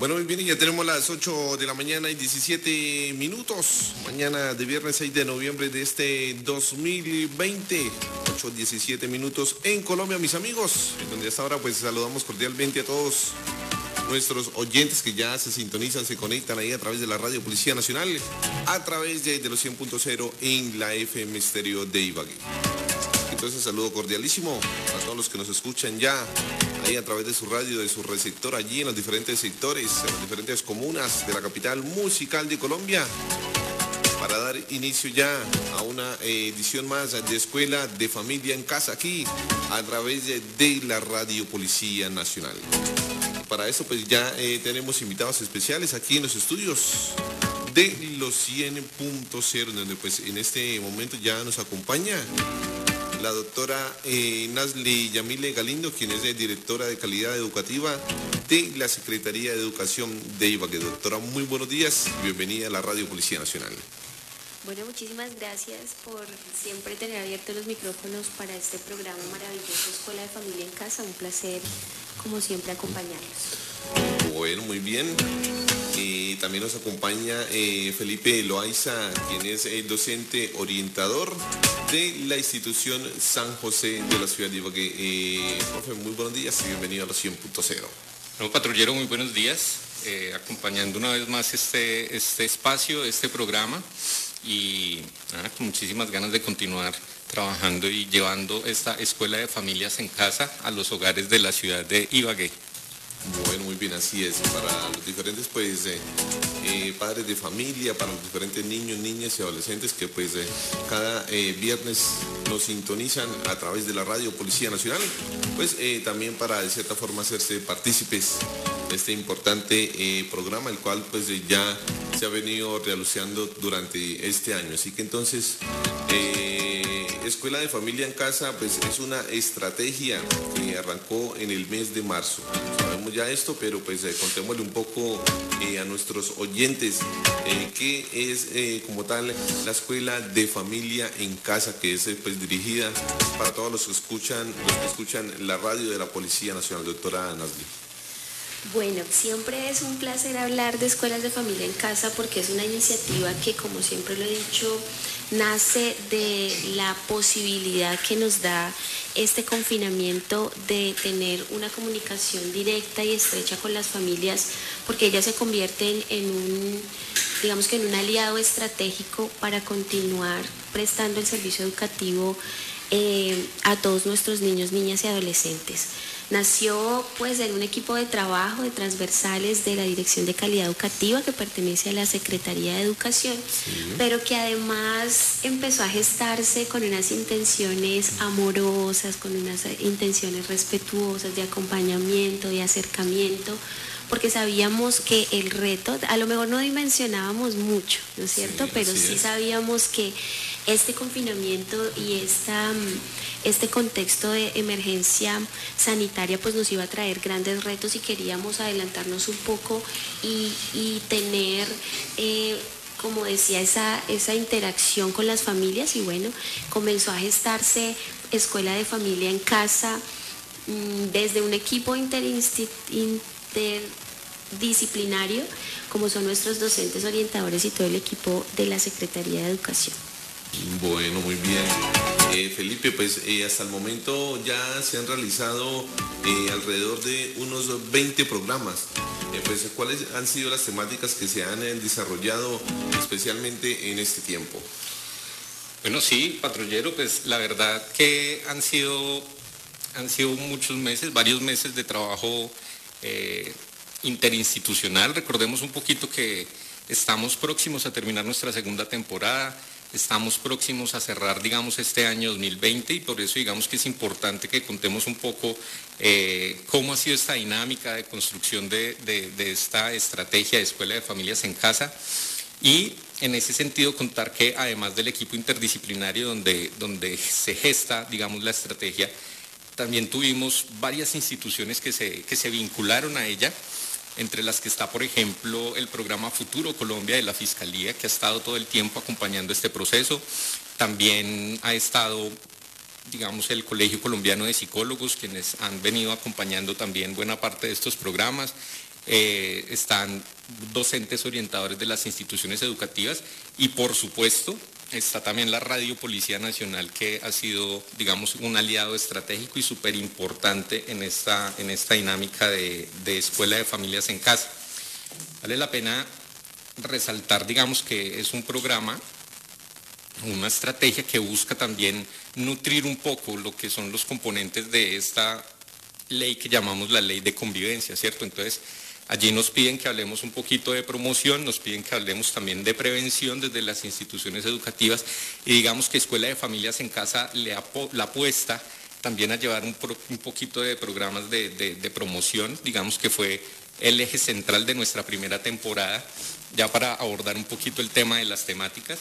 Bueno, muy bien, ya tenemos las 8 de la mañana y 17 minutos. Mañana de viernes 6 de noviembre de este 2020. 8, 17 minutos en Colombia, mis amigos. En donde hasta ahora pues saludamos cordialmente a todos nuestros oyentes que ya se sintonizan, se conectan ahí a través de la Radio Policía Nacional, a través de, los 100.0 en la FM Estéreo de Ibagué. Entonces saludo cordialísimo a todos los que nos escuchan ya ahí a través de su radio, de su receptor allí en los diferentes sectores, en las diferentes comunas de la capital musical de Colombia para dar inicio ya a una eh, edición más de Escuela de Familia en Casa aquí a través de la Radio Policía Nacional. Para eso pues ya eh, tenemos invitados especiales aquí en los estudios de los 100.0, donde pues en este momento ya nos acompaña la doctora eh, Nasli Yamile Galindo, quien es directora de calidad educativa de la Secretaría de Educación de Ibagué. Doctora, muy buenos días, bienvenida a la Radio Policía Nacional. Bueno, muchísimas gracias por siempre tener abiertos los micrófonos para este programa maravilloso Escuela de Familia en Casa. Un placer como siempre, acompañarlos. Bueno, muy bien. También nos acompaña eh, Felipe Loaiza, quien es el docente orientador de la institución San José de la ciudad de Ibagué. Eh, muy buenos días y bienvenido a la 100.0. No, patrullero, muy buenos días. Eh, acompañando una vez más este, este espacio, este programa y con muchísimas ganas de continuar trabajando y llevando esta escuela de familias en casa a los hogares de la ciudad de Ibagué. Bueno, muy bien, así es. Para los diferentes pues, eh, eh, padres de familia, para los diferentes niños, niñas y adolescentes que pues eh, cada viernes nos sintonizan a través de la radio Policía Nacional, pues también para de cierta forma hacerse partícipes de este importante programa, el cual pues ya se ha venido realizando durante este año. Así que entonces... Escuela de Familia en Casa pues es una estrategia que arrancó en el mes de marzo. Ya esto, pero pues eh, contémosle un poco eh, a nuestros oyentes eh, qué es como tal la Escuela de Familia en Casa que es pues dirigida para todos los que escuchan, los que escuchan la radio de la Policía Nacional, doctora Nasli. Bueno, siempre es un placer hablar de escuelas de familia en casa porque es una iniciativa que, como siempre lo he dicho, nace de la posibilidad que nos da este confinamiento de tener una comunicación directa y estrecha con las familias, porque ellas se convierten en un, digamos que en un aliado estratégico para continuar prestando el servicio educativo eh, a todos nuestros niños, niñas y adolescentes. Nació pues en un equipo de trabajo de transversales de la Dirección de Calidad Educativa que pertenece a la Secretaría de Educación, pero que además empezó a gestarse con unas intenciones amorosas, con unas intenciones respetuosas de acompañamiento, de acercamiento porque sabíamos que el reto, a lo mejor no dimensionábamos mucho, ¿no es cierto? Pero sí sabíamos que este confinamiento y esta, este contexto de emergencia sanitaria pues nos iba a traer grandes retos y queríamos adelantarnos un poco y, tener... Eh, como decía, esa, esa interacción con las familias y bueno, comenzó a gestarse Escuela de Familia en Casa mm, desde un equipo interdisciplinario como son nuestros docentes orientadores y todo el equipo de la Secretaría de Educación. Bueno, muy bien. Eh, Felipe, pues eh, hasta el momento ya se han realizado eh, alrededor de unos 20 programas. pues, ¿Cuáles han sido las temáticas que se han desarrollado especialmente en este tiempo? Bueno, sí, patrullero, pues la verdad que han sido, han sido muchos meses, varios meses de trabajo interinstitucional. Recordemos un poquito que estamos próximos a terminar nuestra segunda temporada. Estamos próximos a cerrar, digamos, este año 2020 y por eso digamos que es importante que contemos un poco eh, cómo ha sido esta dinámica de construcción de, esta estrategia de escuela de familias en casa. Y en ese sentido contar que además del equipo interdisciplinario donde, donde se gesta, digamos, la estrategia, también tuvimos varias instituciones que se, que se vincularon a ella entre las que está, por ejemplo, el programa Futuro Colombia de la Fiscalía, que ha estado todo el tiempo acompañando este proceso. También ha estado, digamos, el Colegio Colombiano de Psicólogos, quienes han venido acompañando también buena parte de estos programas. eh, están docentes orientadores de las instituciones educativas y por supuesto está también la Radio Policía Nacional que ha sido, digamos, un aliado estratégico y súper importante en esta, en esta dinámica de, de escuela de familias en casa. Vale la pena resaltar, digamos, que es un programa, una estrategia que busca también nutrir un poco lo que son los componentes de esta ley que llamamos la ley de convivencia, ¿cierto? Entonces, allí nos piden que hablemos un poquito de promoción, nos piden que hablemos también de prevención desde las instituciones educativas y digamos que Escuela de Familias en Casa le la apuesta también a llevar un, poquito de programas de promoción, digamos que fue el eje central de nuestra primera temporada, ya para abordar un poquito el tema de las temáticas.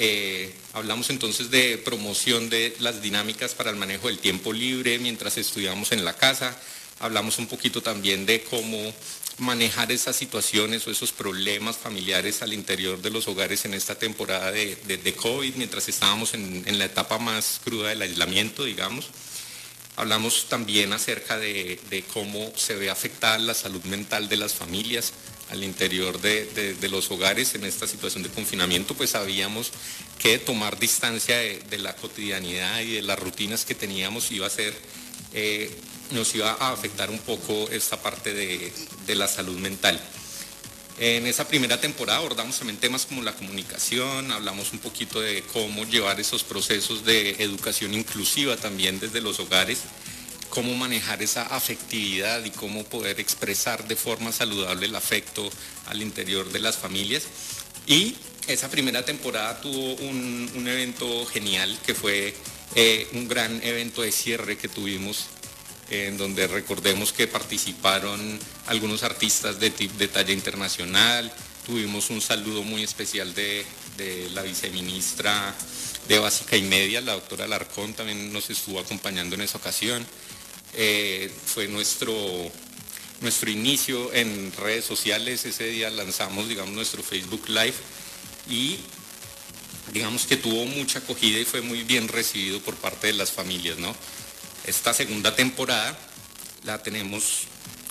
Eh, hablamos entonces de promoción de las dinámicas para el manejo del tiempo libre mientras estudiamos en la casa. Hablamos un poquito también de cómo manejar esas situaciones o esos problemas familiares al interior de los hogares en esta temporada de, COVID, mientras estábamos en, la etapa más cruda del aislamiento, digamos. Hablamos también acerca de, cómo se ve afectada la salud mental de las familias al interior de, los hogares en esta situación de confinamiento, pues sabíamos que tomar distancia de, la cotidianidad y de las rutinas que teníamos iba a ser, eh, nos iba a afectar un poco esta parte de la salud mental. En esa primera temporada abordamos también temas como la comunicación, hablamos un poquito de cómo llevar esos procesos de educación inclusiva también desde los hogares, cómo manejar esa afectividad y cómo poder expresar de forma saludable el afecto al interior de las familias. Y esa primera temporada tuvo un, evento genial que fue eh, un gran evento de cierre que tuvimos en donde recordemos que participaron algunos artistas de, talla internacional, tuvimos un saludo muy especial de, la viceministra de Básica y Media, la doctora Larcón también nos estuvo acompañando en esa ocasión. Eh, fue nuestro, nuestro inicio en redes sociales, ese día lanzamos digamos nuestro Facebook Live y digamos que tuvo mucha acogida y fue muy bien recibido por parte de las familias, ¿no? Esta segunda temporada la tenemos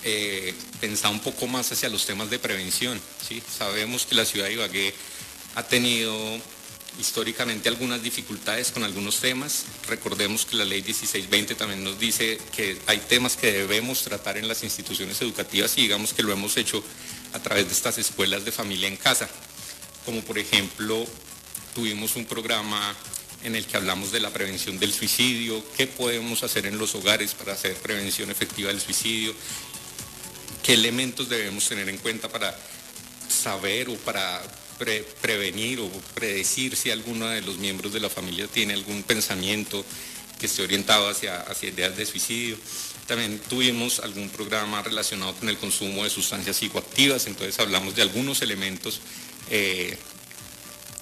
eh, pensada un poco más hacia los temas de prevención. Sabemos que la ciudad de Ibagué ha tenido históricamente algunas dificultades con algunos temas. Recordemos que la ley 1620 también nos dice que hay temas que debemos tratar en las instituciones educativas y digamos que lo hemos hecho a través de estas escuelas de familia en casa. Como por ejemplo, tuvimos un programa en el que hablamos de la prevención del suicidio, qué podemos hacer en los hogares para hacer prevención efectiva del suicidio, qué elementos debemos tener en cuenta para saber o para prevenir o predecir si alguno de los miembros de la familia tiene algún pensamiento que esté orientado hacia, hacia ideas de suicidio. También tuvimos algún programa relacionado con el consumo de sustancias psicoactivas, entonces hablamos de algunos elementos eh,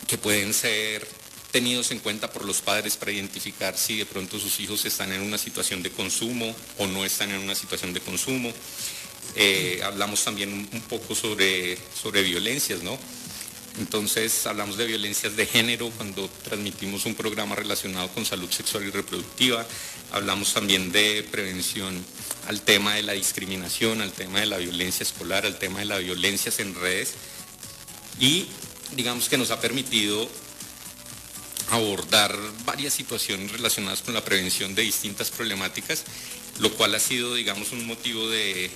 que pueden ser tenidos en cuenta por los padres para identificar si de pronto sus hijos están en una situación de consumo o no están en una situación de consumo. Eh, hablamos también un, poco sobre, sobre violencias, ¿no? Entonces hablamos de violencias de género cuando transmitimos un programa relacionado con salud sexual y reproductiva. Hablamos también de prevención al tema de la discriminación, al tema de la violencia escolar, al tema de las violencias en redes. Y digamos que nos ha permitido abordar varias situaciones relacionadas con la prevención de distintas problemáticas, lo cual ha sido, digamos, un motivo de,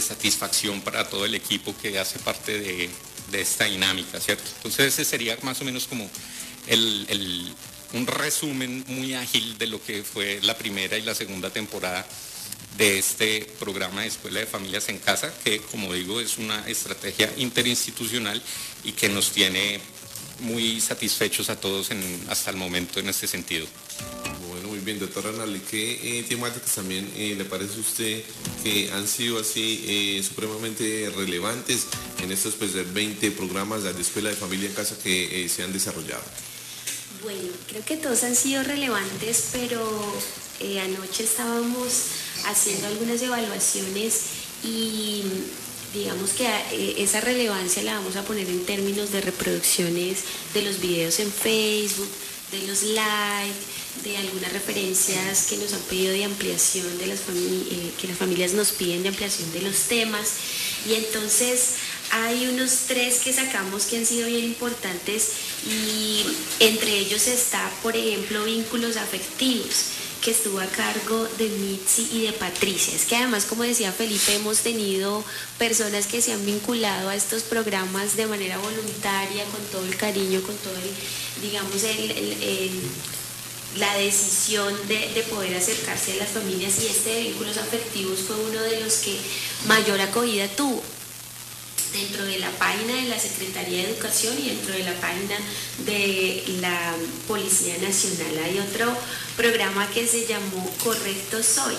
satisfacción para todo el equipo que hace parte de, esta dinámica, ¿cierto? Entonces ese sería más o menos como un resumen muy ágil de lo que fue la primera y la segunda temporada de este programa de Escuela de Familias en Casa, que como digo es una estrategia interinstitucional y que nos tiene muy satisfechos a todos hasta el momento en este sentido. Bueno, muy bien, doctora Nali, ¿qué eh, temáticas también eh, le parece a usted que han sido así eh, supremamente relevantes en estos pues, 20 programas de Escuela de Familia en Casa que se han desarrollado? Bueno, creo que todos han sido relevantes, pero anoche estábamos haciendo algunas evaluaciones y digamos que eh, esa relevancia la vamos a poner en términos de reproducciones de los videos en Facebook, de los likes, de algunas referencias que nos han pedido de ampliación de las familias, que las familias nos piden de ampliación de los temas. Y entonces hay unos tres que sacamos que han sido bien importantes y entre ellos está, por ejemplo, vínculos afectivos que estuvo a cargo de Mitzi y de Patricia. Es que además, como decía Felipe, hemos tenido personas que se han vinculado a estos programas de manera voluntaria, con todo el cariño, con todo el, digamos, la decisión de, de, poder acercarse a las familias y este de vínculos afectivos fue uno de los que mayor acogida tuvo dentro de la página de la Secretaría de Educación y dentro de la página de la Policía Nacional. Hay otro programa que se llamó Correcto Soy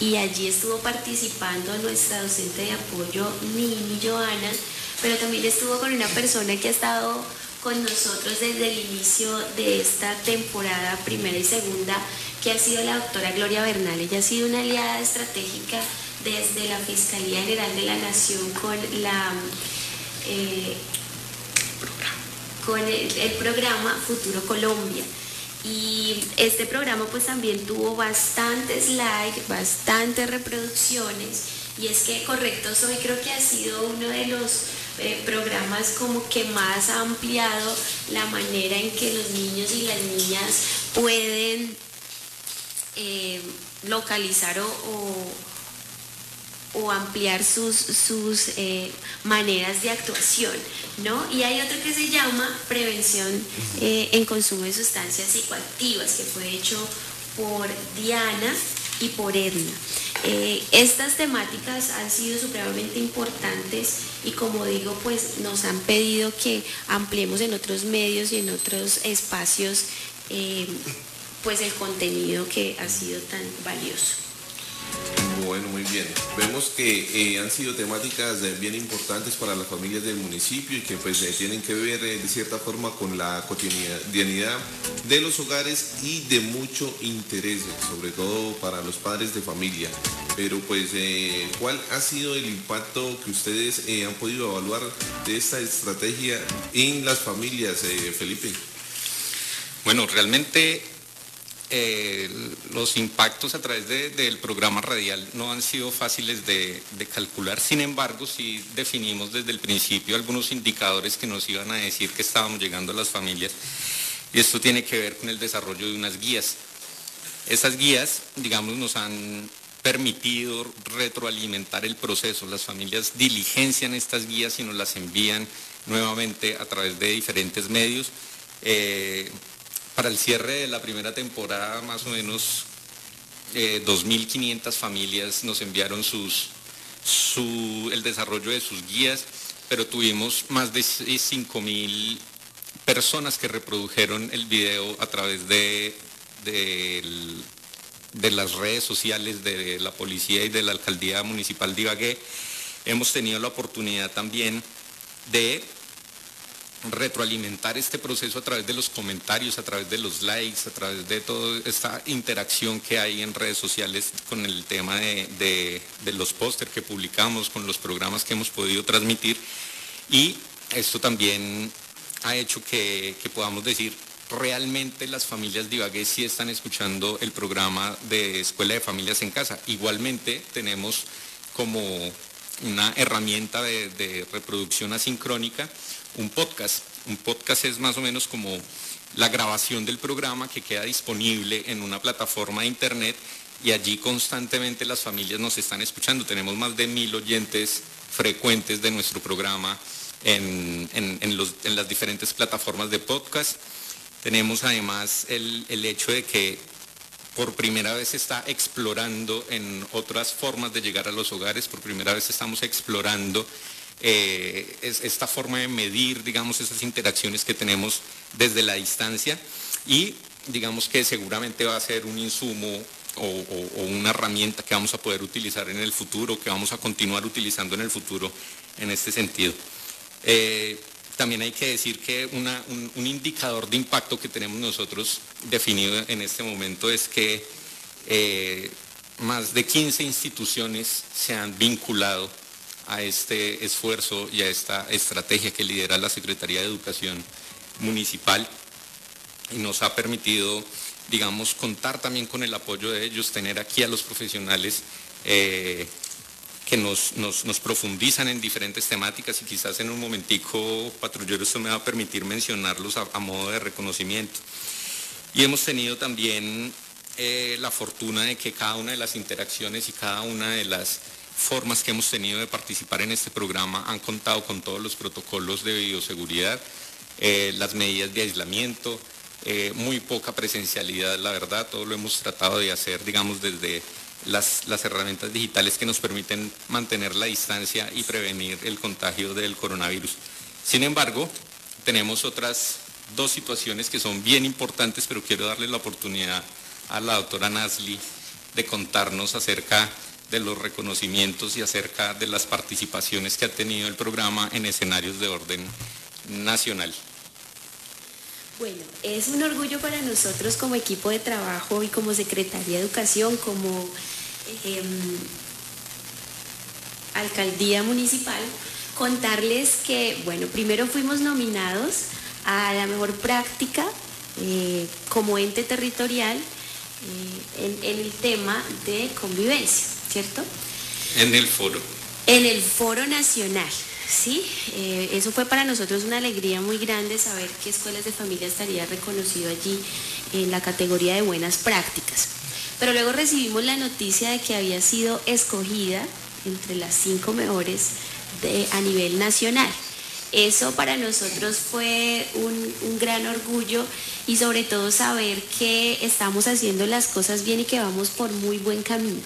y allí estuvo participando nuestra docente de apoyo, Nini Joana, pero también estuvo con una persona que ha estado con nosotros desde el inicio de esta temporada primera y segunda, que ha sido la doctora Gloria Bernal. Ella ha sido una aliada estratégica desde la Fiscalía General de la Nación con la eh, con el, programa Futuro Colombia. Y este programa pues también tuvo bastantes likes, bastantes reproducciones. Y es que Correcto Soy creo que ha sido uno de los eh, programas como que más ha ampliado la manera en que los niños y las niñas pueden eh, localizar o ampliar sus, sus eh, maneras de actuación, ¿no? Y hay otro que se llama prevención eh, en consumo de sustancias psicoactivas, que fue hecho por Diana y por Edna. Eh, estas temáticas han sido supremamente importantes y como digo, pues nos han pedido que ampliemos en otros medios y en otros espacios pues el contenido que ha sido tan valioso. Bueno, muy bien. Vemos que eh, han sido temáticas eh, bien importantes para las familias del municipio y que pues eh, tienen que ver de cierta forma con la cotidianidad de los hogares y de mucho interés, sobre todo para los padres de familia. Pero pues, ¿cuál ha sido el impacto que ustedes han podido evaluar de esta estrategia en las familias, Felipe? Bueno, realmente eh, los impactos a través del programa radial no han sido fáciles de, calcular, sin embargo sí definimos desde el principio algunos indicadores que nos iban a decir que estábamos llegando a las familias y esto tiene que ver con el desarrollo de unas guías. Esas guías, digamos, nos han permitido retroalimentar el proceso. Las familias diligencian estas guías y nos las envían nuevamente a través de diferentes medios. Eh, para el cierre de la primera temporada, más o menos 2.500 eh, familias nos enviaron sus, el desarrollo de sus guías, pero tuvimos más de 5.000 personas que reprodujeron el video a través de, de, las redes sociales de la policía y de la alcaldía municipal de Ibagué. Hemos tenido la oportunidad también de retroalimentar este proceso a través de los comentarios, a través de los likes, a través de toda esta interacción que hay en redes sociales con el tema de, los pósteres que publicamos, con los programas que hemos podido transmitir. Y esto también ha hecho que, podamos decir, realmente las familias de Ibagué sí están escuchando el programa de Escuela de Familias en Casa. Igualmente tenemos como una herramienta de reproducción asincrónica un podcast. Un podcast es más o menos como la grabación del programa que queda disponible en una plataforma de internet y allí constantemente las familias nos están escuchando. Tenemos más de mil oyentes frecuentes de nuestro programa en, las diferentes plataformas de podcast. Tenemos además el, el hecho de que por primera vez se está explorando en otras formas de llegar a los hogares, por primera vez estamos explorando eh, esta forma de medir, digamos, esas interacciones que tenemos desde la distancia y digamos que seguramente va a ser un insumo o, una herramienta que vamos a poder utilizar en el futuro, que vamos a continuar utilizando en el futuro en este sentido. Eh, también hay que decir que un, indicador de impacto que tenemos nosotros definido en este momento es que eh, más de 15 instituciones se han vinculado a este esfuerzo y a esta estrategia que lidera la Secretaría de Educación Municipal. y nos ha permitido, digamos, contar también con el apoyo de ellos, tener aquí a los profesionales eh, que nos, nos, profundizan en diferentes temáticas y quizás en un momentico, patrullero, esto me va a permitir mencionarlos a, modo de reconocimiento. Y hemos tenido también eh, la fortuna de que cada una de las interacciones y cada una de las formas que hemos tenido de participar en este programa han contado con todos los protocolos de bioseguridad, eh, las medidas de aislamiento, eh, muy poca presencialidad, la verdad, todo lo hemos tratado de hacer, digamos, desde las, herramientas digitales que nos permiten mantener la distancia y prevenir el contagio del coronavirus. Sin embargo, tenemos otras dos situaciones que son bien importantes, pero quiero darle la oportunidad a la doctora Nasli de contarnos acerca los reconocimientos y acerca de las participaciones que ha tenido el programa en escenarios de orden nacional. Bueno, es un orgullo para nosotros como equipo de trabajo y como Secretaría de Educación, como em, Alcaldía Municipal, contarles que, bueno, primero fuimos nominados a la mejor práctica eh, como ente territorial eh, en, el tema de convivencia, ¿cierto? En el foro. En el foro nacional. Sí, eh, eso fue para nosotros una alegría muy grande saber que Escuelas de Familia estaría reconocido allí en la categoría de buenas prácticas. Pero luego recibimos la noticia de que había sido escogida entre las cinco mejores a nivel nacional. Eso para nosotros fue un, gran orgullo y sobre todo saber que estamos haciendo las cosas bien y que vamos por muy buen camino.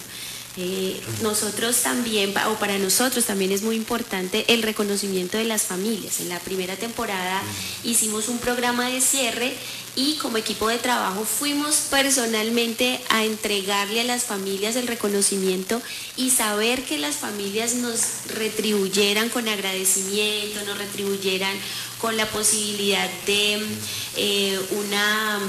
Eh, nosotros también, o para nosotros también es muy importante el reconocimiento de las familias. En la primera temporada hicimos un programa de cierre y como equipo de trabajo fuimos personalmente a entregarle a las familias el reconocimiento y saber que las familias nos retribuyeran con agradecimiento, nos retribuyeran con la posibilidad de eh, una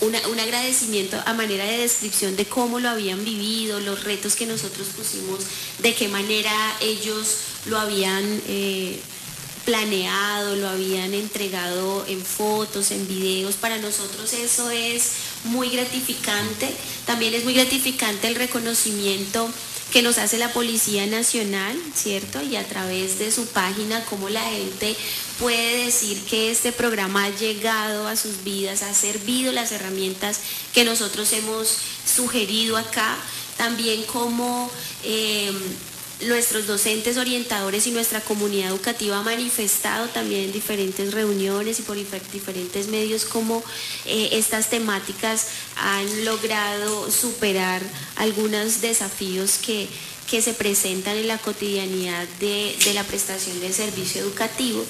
un agradecimiento a manera de descripción de cómo lo habían vivido, los retos que nosotros pusimos, de qué manera ellos lo habían eh, planeado, lo habían entregado en fotos, en videos. Para nosotros eso es muy gratificante. También es muy gratificante el reconocimiento que nos hace la Policía Nacional, ¿cierto? Y a través de su página, cómo la gente puede decir que este programa ha llegado a sus vidas, ha servido las herramientas que nosotros hemos sugerido acá, también como eh, nuestros docentes orientadores y nuestra comunidad educativa ha manifestado también en diferentes reuniones y por diferentes medios cómo eh, estas temáticas han logrado superar algunos desafíos que que se presentan en la cotidianidad de, la prestación del servicio educativo.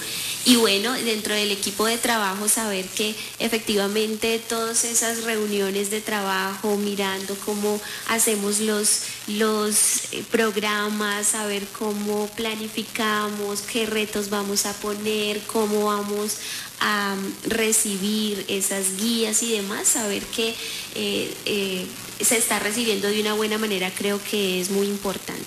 Y bueno, dentro del equipo de trabajo saber que efectivamente todas esas reuniones de trabajo, mirando cómo hacemos los, los eh, programas, saber cómo planificamos, qué retos vamos a poner, cómo vamos a mm, recibir esas guías y demás, saber que eh, eh, se está recibiendo de una buena manera creo que es muy importante.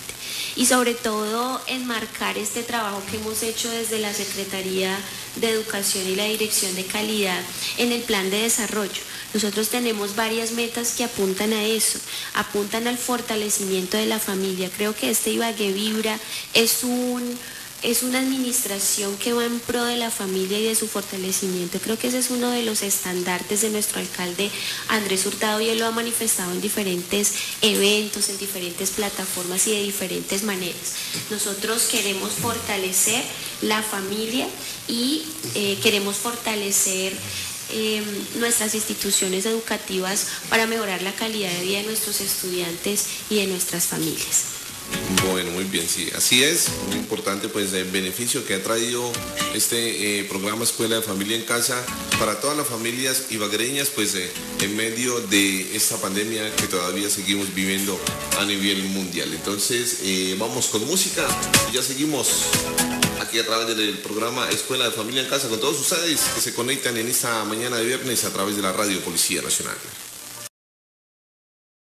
Y sobre todo enmarcar este trabajo que hemos hecho desde la Secretaría de Educación y la Dirección de Calidad en el plan de desarrollo. Nosotros tenemos varias metas que apuntan a eso, apuntan al fortalecimiento de la familia. Creo que este Ibagué Vibra es un es una administración que va en pro de la familia y de su fortalecimiento. Creo que ese es uno de los estandartes de nuestro alcalde Andrés Hurtado y él lo ha manifestado en diferentes eventos, en diferentes plataformas y de diferentes maneras. Nosotros queremos fortalecer la familia y eh, queremos fortalecer em, nuestras instituciones educativas para mejorar la calidad de vida de nuestros estudiantes y de nuestras familias. Bueno, muy bien, sí, así es. Muy importante pues el beneficio que ha traído este eh, programa Escuela de Familia en Casa para todas las familias ibagreñas pues eh, en medio de esta pandemia que todavía seguimos viviendo a nivel mundial. Entonces eh, vamos con música y ya seguimos aquí a través del programa Escuela de Familia en Casa con todos ustedes que se conectan en esta mañana de viernes a través de la Radio Policía Nacional.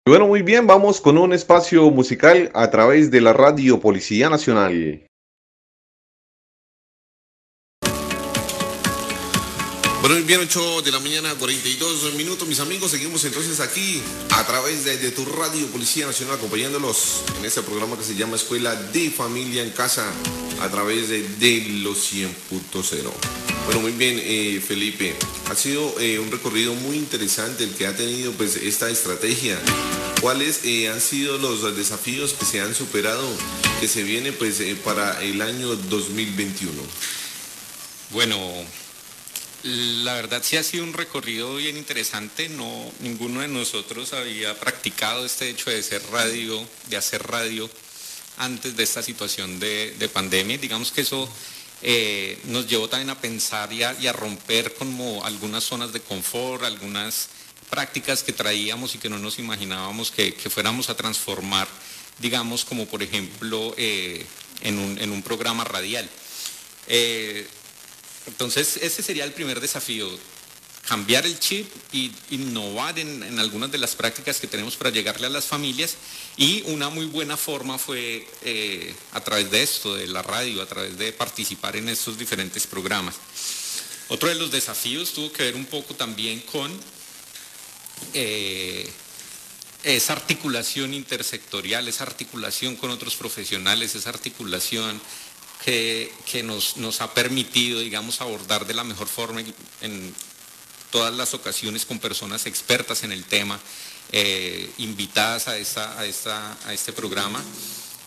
Bueno, muy bien, vamos con un espacio musical a través de la Radio Policía Nacional. Bueno, bien 8 de la mañana, 42 minutos, mis amigos. Seguimos entonces aquí a través de, tu radio Policía Nacional, acompañándolos en este programa que se llama Escuela de Familia en Casa, a través de, los 100.0. Bueno, muy bien, eh, Felipe. Ha sido eh, un recorrido muy interesante el que ha tenido pues esta estrategia. ¿Cuáles eh, han sido los desafíos que se han superado, que se viene pues para el año 2021? Bueno, la verdad sí ha sido un recorrido bien interesante. No, ninguno de nosotros había practicado este hecho de ser radio, de hacer radio antes de esta situación de, pandemia. Digamos que eso eh, nos llevó también a pensar y a, romper como algunas zonas de confort, algunas prácticas que traíamos y que no nos imaginábamos que, fuéramos a transformar, digamos como por ejemplo eh, en, un, programa radial. Eh, entonces, ese sería el primer desafío, cambiar el chip e innovar en, algunas de las prácticas que tenemos para llegarle a las familias. Y una muy buena forma fue eh, a través de esto, de la radio, a través de participar en estos diferentes programas. Otro de los desafíos tuvo que ver un poco también con eh, esa articulación intersectorial, esa articulación con otros profesionales, esa articulación que, nos, ha permitido, digamos, abordar de la mejor forma en todas las ocasiones con personas expertas en el tema, eh, invitadas a, esta, a, este programa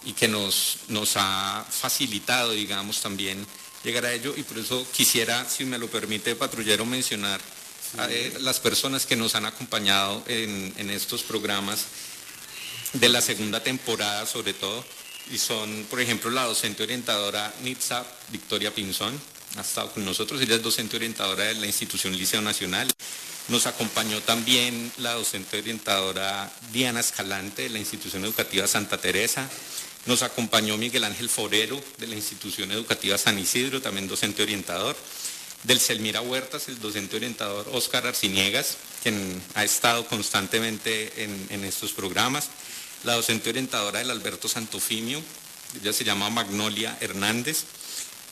y que nos, nos ha facilitado, digamos, también llegar a ello. Y por eso quisiera, si me lo permite, patrullero, mencionar a eh, las personas que nos han acompañado en, en estos programas de la segunda temporada sobre todo y son, por ejemplo, la docente orientadora Nitza Victoria Pinzón, ha estado con nosotros, ella es docente orientadora de la institución Liceo Nacional. Nos acompañó también la docente orientadora Diana Escalante de la institución educativa Santa Teresa. Nos acompañó Miguel Ángel Forero de la institución educativa San Isidro, también docente orientador. Del Selmira Huertas, el docente orientador Óscar Arciniegas, quien ha estado constantemente en, en estos programas la docente orientadora del Alberto Santofimio, ella se llama Magnolia Hernández.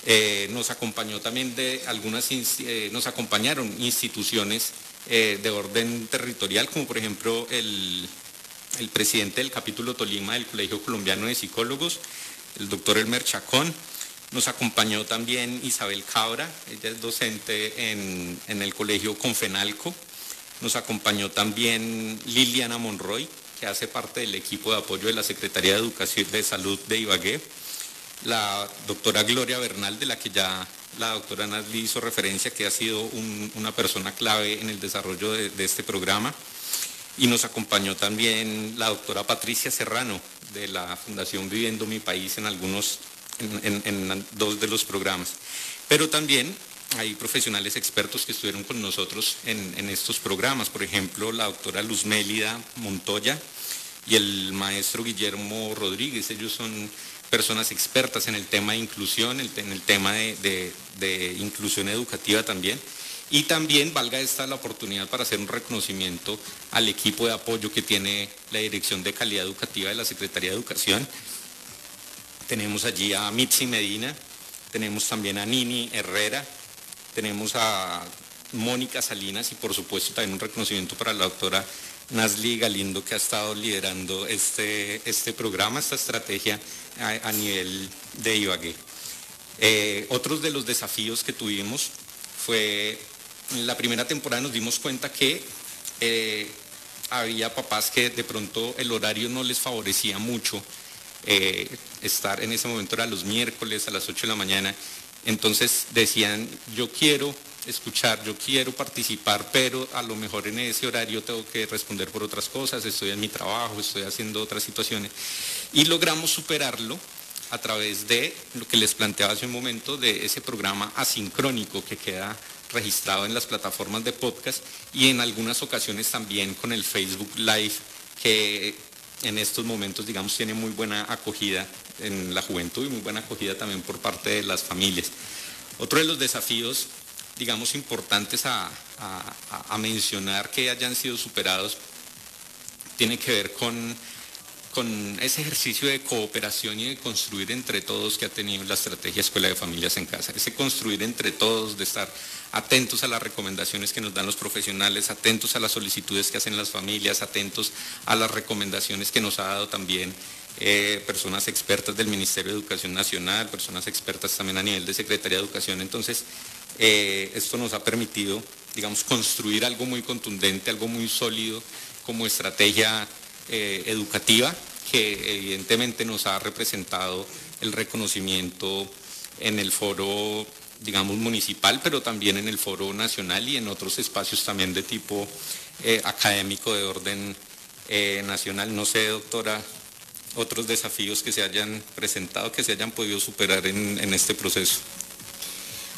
Eh, nos acompañó también de algunas, eh, nos acompañaron instituciones eh, de orden territorial, como por ejemplo el, el, presidente del capítulo Tolima del Colegio Colombiano de Psicólogos, el doctor Elmer Chacón. Nos acompañó también Isabel Cabra, ella es docente en, en el Colegio Confenalco. Nos acompañó también Liliana Monroy, que hace parte del equipo de apoyo de la Secretaría de Educación de Salud de Ibagué, la doctora Gloria Bernal, de la que ya la doctora Nazli hizo referencia, que ha sido una persona clave en el desarrollo de, este programa. Y nos acompañó también la doctora Patricia Serrano, de la Fundación Viviendo Mi País, en algunos, en dos de los programas. Pero también hay profesionales expertos que estuvieron con nosotros en, estos programas, por ejemplo, la doctora Luz Mélida Montoya y el maestro Guillermo Rodríguez. Ellos son personas expertas en el tema de inclusión, en el tema de, inclusión educativa también. Y también valga esta la oportunidad para hacer un reconocimiento al equipo de apoyo que tiene la Dirección de Calidad Educativa de la Secretaría de Educación. Tenemos allí a Mitzi Medina, tenemos también a Nini Herrera, tenemos a Mónica Salinas y por supuesto también un reconocimiento para la doctora Nazli Galindo que ha estado liderando este, este programa, esta estrategia a, nivel de Ibagué. Eh, otros de los desafíos que tuvimos fue, en la primera temporada nos dimos cuenta que eh, había papás que de pronto el horario no les favorecía mucho eh, estar en ese momento, era los miércoles a las 8 de la mañana entonces decían, yo quiero escuchar, yo quiero participar, pero a lo mejor en ese horario tengo que responder por otras cosas, estoy en mi trabajo, estoy haciendo otras situaciones. Y logramos superarlo a través de lo que les planteaba hace un momento, de ese programa asincrónico que queda registrado en las plataformas de podcast y en algunas ocasiones también con el Facebook Live, que en estos momentos, digamos, tiene muy buena acogida en la juventud y muy buena acogida también por parte de las familias. Otro de los desafíos, digamos, importantes a, mencionar que hayan sido superados tiene que ver con, ese ejercicio de cooperación y de construir entre todos que ha tenido la estrategia Escuela de Familias en Casa. Ese construir entre todos, de estar atentos a las recomendaciones que nos dan los profesionales, atentos a las solicitudes que hacen las familias, atentos a las recomendaciones que nos ha dado también eh, personas expertas del Ministerio de Educación Nacional, personas expertas también a nivel de Secretaría de Educación. Entonces, eh, esto nos ha permitido, digamos, construir algo muy contundente, algo muy sólido como estrategia eh, educativa que evidentemente nos ha representado el reconocimiento en el foro, digamos, municipal, pero también en el foro nacional y en otros espacios también de tipo académico de orden nacional. No sé, doctora, otros desafíos que se hayan presentado, que se hayan podido superar en, este proceso?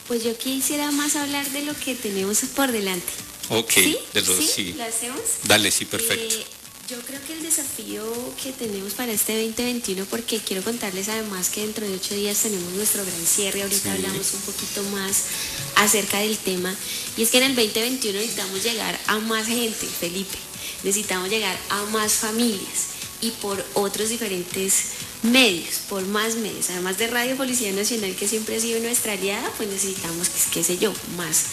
Pues yo quisiera más hablar de lo que tenemos por delante. Ok, ¿Sí? de los, ¿Sí? ¿Lo hacemos? Dale, sí, perfecto. Eh, yo creo que el desafío que tenemos para este 2021, porque quiero contarles además que dentro de ocho días tenemos nuestro gran cierre, ahorita hablamos un poquito más acerca del tema, y es que en el 2021 necesitamos llegar a más gente, Felipe, necesitamos llegar a más familias y por otros diferentes medios, por más medios. Además de Radio Policía Nacional, que siempre ha sido nuestra aliada, pues necesitamos, qué sé yo, más,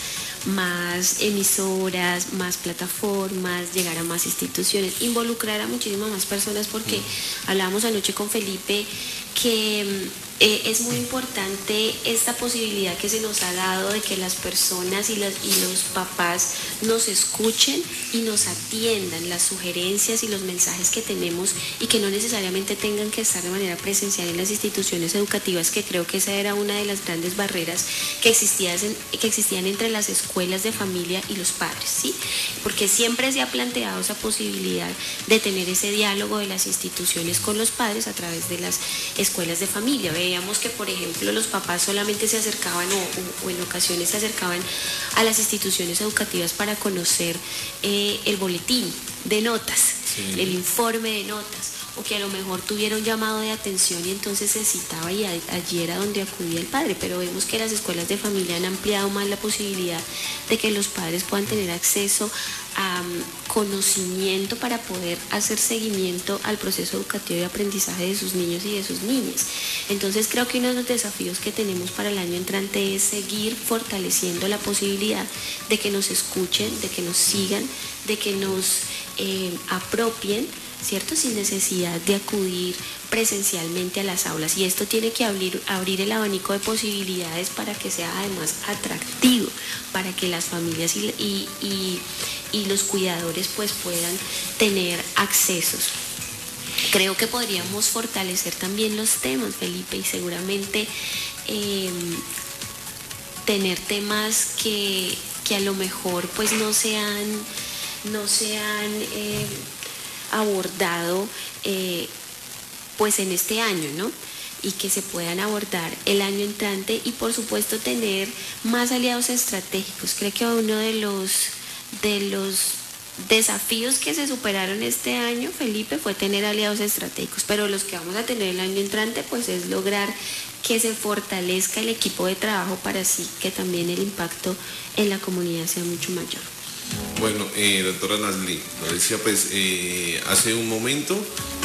más emisoras, más plataformas, llegar a más instituciones, involucrar a muchísimas más personas, porque hablábamos anoche con Felipe que eh, es muy importante esta posibilidad que se nos ha dado de que las personas y los, y los papás nos escuchen y nos atiendan las sugerencias y los mensajes que tenemos y que no necesariamente tengan que estar de manera presencial en las instituciones educativas, que creo que esa era una de las grandes barreras que existían, que existían entre las escuelas de familia y los padres, ¿sí? Porque siempre se ha planteado esa posibilidad de tener ese diálogo de las instituciones con los padres a través de las escuelas de familia veíamos que, por ejemplo, los papás solamente se acercaban o, en ocasiones se acercaban a las instituciones educativas para conocer eh, el boletín de notas, el informe de notas o que a lo mejor tuviera un llamado de atención y entonces se citaba y allí era donde acudía el padre. Pero vemos que las escuelas de familia han ampliado más la posibilidad de que los padres puedan tener acceso a mm, conocimiento para poder hacer seguimiento al proceso educativo y aprendizaje de sus niños y de sus niñas. Entonces creo que uno de los desafíos que tenemos para el año entrante es seguir fortaleciendo la posibilidad de que nos escuchen, de que nos sigan, de que nos eh, apropien ¿cierto? Sin necesidad de acudir presencialmente a las aulas. Y esto tiene que abrir, abrir el abanico de posibilidades para que sea además atractivo, para que las familias y, los cuidadores pues puedan tener accesos. Creo que podríamos fortalecer también los temas, Felipe, y seguramente em, tener temas que, a lo mejor pues no sean, no sean em, abordado eh, pues en este año, ¿no? y que se puedan abordar el año entrante y por supuesto tener más aliados estratégicos. Creo que uno de los, de los desafíos que se superaron este año, Felipe, fue tener aliados estratégicos, pero los que vamos a tener el año entrante pues es lograr que se fortalezca el equipo de trabajo para así que también el impacto en la comunidad sea mucho mayor. Bueno, eh, doctora Nasli, lo decía pues eh, hace un momento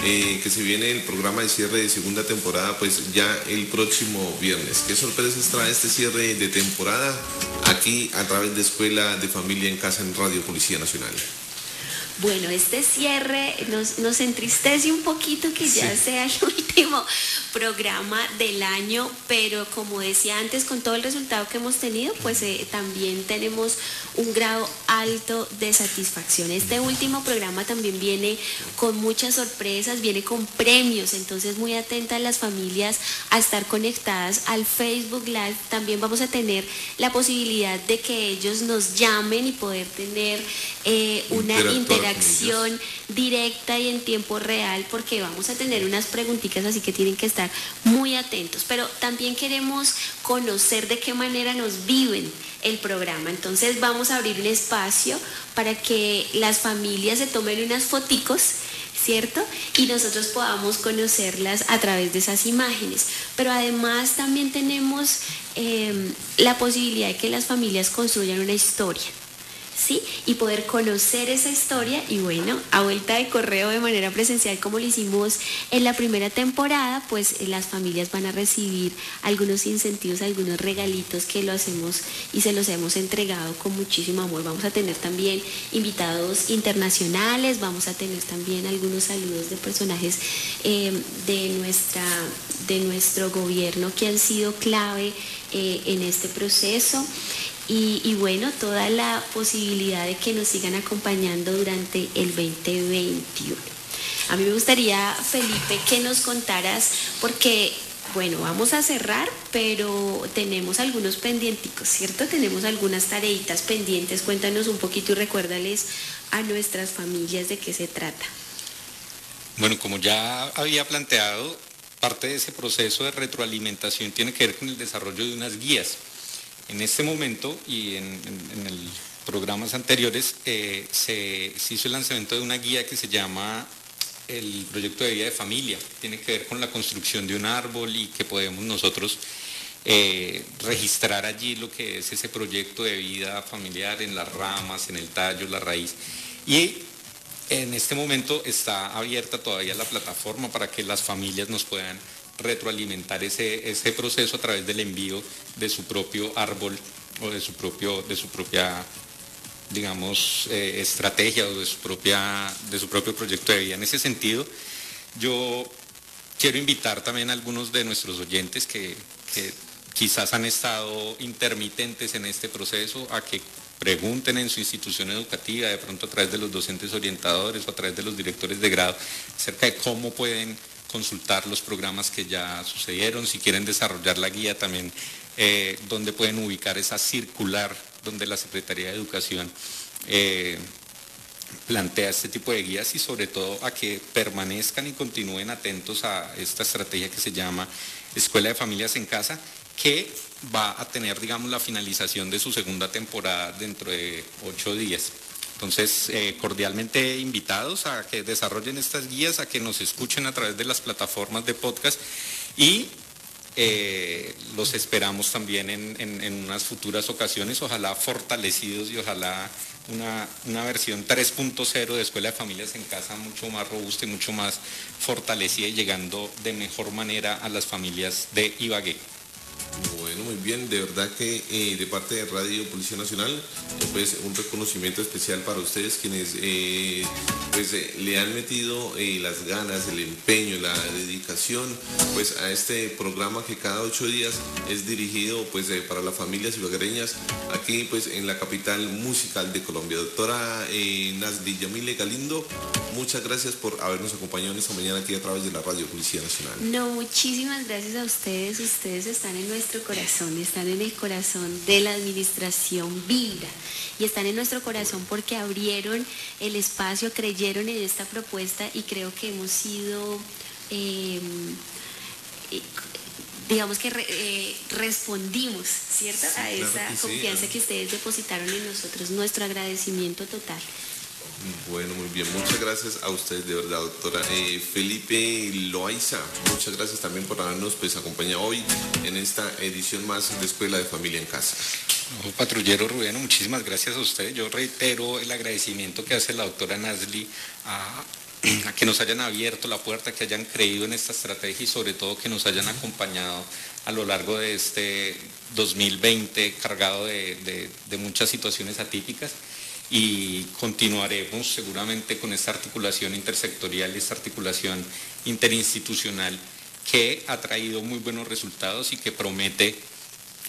eh, que se viene el programa de cierre de segunda temporada pues ya el próximo viernes. ¿Qué sorpresas trae este cierre de temporada aquí a través de Escuela de Familia en Casa en Radio Policía Nacional? Bueno, este cierre nos, entristece un poquito que ya sea el último programa del año, pero como decía antes, con todo el resultado que hemos tenido, pues eh, también tenemos un grado alto de satisfacción. Este último programa también viene con muchas sorpresas, viene con premios, entonces muy atentas las familias a estar conectadas al Facebook Live. También vamos a tener la posibilidad de que ellos nos llamen y poder tener eh, una interacción acción directa y en tiempo real porque vamos a tener unas preguntitas así que tienen que estar muy atentos. Pero también queremos conocer de qué manera nos viven el programa. Entonces vamos a abrir un espacio para que las familias se tomen unas foticos. ¿cierto? Y nosotros podamos conocerlas a través de esas imágenes. Pero además también tenemos eh, la posibilidad de que las familias construyan una historia. ¿Sí? Y poder conocer esa historia y bueno, a vuelta de correo de manera presencial como lo hicimos en la primera temporada, pues eh, las familias van a recibir algunos incentivos, algunos regalitos que lo hacemos y se los hemos entregado con muchísimo amor. Vamos a tener también invitados internacionales, vamos a tener también algunos saludos de personajes eh, de, nuestra, de nuestro gobierno que han sido clave eh, en este proceso y, bueno, toda la posibilidad de que nos sigan acompañando durante el 2021. A mí me gustaría, Felipe, que nos contaras, porque, bueno, vamos a cerrar, pero tenemos algunos pendienticos, ¿cierto? Tenemos algunas tareitas pendientes. Cuéntanos un poquito y recuérdales a nuestras familias de qué se trata. Bueno, como ya había planteado, parte de ese proceso de retroalimentación tiene que ver con el desarrollo de unas guías en este momento y en, en, programas anteriores eh, se, hizo el lanzamiento de una guía que se llama el proyecto de vida de familia. Tiene que ver con la construcción de un árbol y que podemos nosotros eh, registrar allí lo que es ese proyecto de vida familiar en las ramas, en el tallo, la raíz. Y en este momento está abierta todavía la plataforma para que las familias nos puedan retroalimentar ese, ese proceso a través del envío de su propio árbol o de su, propio, de su propia digamos, eh, estrategia o de su, propia, de su propio proyecto de vida. En ese sentido, yo quiero invitar también a algunos de nuestros oyentes que, que quizás han estado intermitentes en este proceso a que pregunten en su institución educativa, de pronto a través de los docentes orientadores o a través de los directores de grado, acerca de cómo pueden consultar los programas que ya sucedieron, si quieren desarrollar la guía también, eh, donde pueden ubicar esa circular donde la Secretaría de Educación eh, plantea este tipo de guías y sobre todo a que permanezcan y continúen atentos a esta estrategia que se llama Escuela de Familias en Casa, que va a tener, digamos, la finalización de su segunda temporada dentro de ocho días. Entonces, eh, cordialmente invitados a que desarrollen estas guías, a que nos escuchen a través de las plataformas de podcast y eh, los esperamos también en, unas futuras ocasiones, ojalá fortalecidos y ojalá una, una versión 3.0 de Escuela de Familias en Casa mucho más robusta y mucho más fortalecida y llegando de mejor manera a las familias de Ibagué. Bien, de verdad que eh, de parte de Radio Policía Nacional, eh, pues un reconocimiento especial para ustedes quienes eh, pues le han metido las ganas, el empeño, la dedicación pues a este programa que cada ocho días es dirigido pues para las familias ibaguereñas aquí pues en la capital musical de Colombia. Doctora Nasli Yamile Galindo, muchas gracias por habernos acompañado en esta mañana aquí a través de la Radio Policía Nacional. No, muchísimas gracias a ustedes, ustedes están en nuestro corazón, están en el corazón de la administración Vibra y están en nuestro corazón porque abrieron el espacio, creyeron en esta propuesta y creo que hemos sido, em, eh, digamos que eh, respondimos, ¿cierto? a esa confianza que ustedes depositaron en nosotros, nuestro agradecimiento total. Bueno, muy bien. Muchas gracias a usted, de verdad, doctora. Eh, Felipe Loaiza, muchas gracias también por habernos pues, acompañado hoy en esta edición más de Escuela de Familia en Casa. patrullero Rubén, muchísimas gracias a usted. Yo reitero el agradecimiento que hace la doctora Nasli a, que nos hayan abierto la puerta, que hayan creído en esta estrategia y sobre todo que nos hayan acompañado a lo largo de este 2020 cargado de muchas situaciones atípicas y continuaremos seguramente con esta articulación intersectorial, esta articulación interinstitucional que ha traído muy buenos resultados y que promete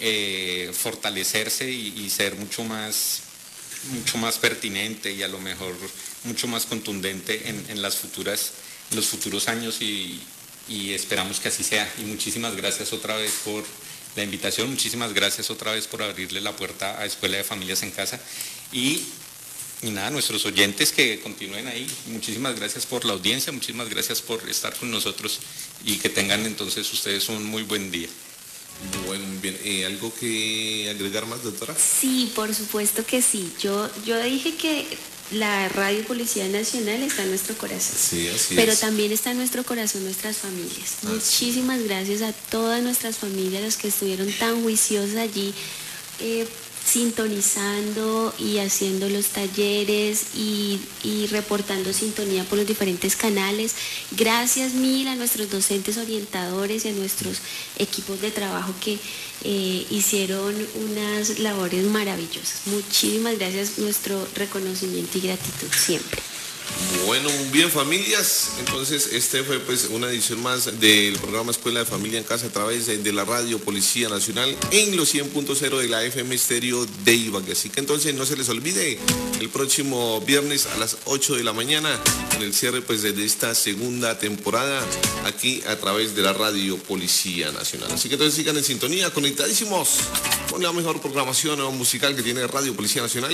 eh, fortalecerse y, ser mucho más, mucho más pertinente y a lo mejor mucho más contundente en, las futuras, los futuros años y, y esperamos que así sea. Y muchísimas gracias otra vez por la invitación, muchísimas gracias otra vez por abrirle la puerta a Escuela de Familias en Casa y y nada, nuestros oyentes que continúen ahí. Muchísimas gracias por la audiencia, muchísimas gracias por estar con nosotros y que tengan entonces ustedes un muy buen día. Bueno, bien. Eh, ¿Algo que agregar más, doctora? Sí, por supuesto que sí. Yo, yo dije que la Radio Policía Nacional está en nuestro corazón. Sí, así Pero también está en nuestro corazón nuestras familias. Muchísimas gracias a todas nuestras familias, los que estuvieron tan juiciosos allí. Eh, sintonizando y haciendo los talleres y, reportando sintonía por los diferentes canales. Gracias mil a nuestros docentes orientadores y a nuestros equipos de trabajo que eh, hicieron unas labores maravillosas. Muchísimas gracias, nuestro reconocimiento y gratitud siempre. Bueno, bien familias, entonces este fue pues una edición más del programa Escuela de Familia en Casa a través de, la radio Policía Nacional en los 100.0 de la FM Estéreo de Ibagué. Así que entonces no se les olvide el próximo viernes a las 8 de la mañana en el cierre pues de esta segunda temporada aquí a través de la radio Policía Nacional. Así que entonces sigan en sintonía, conectadísimos con la mejor programación musical que tiene Radio Policía Nacional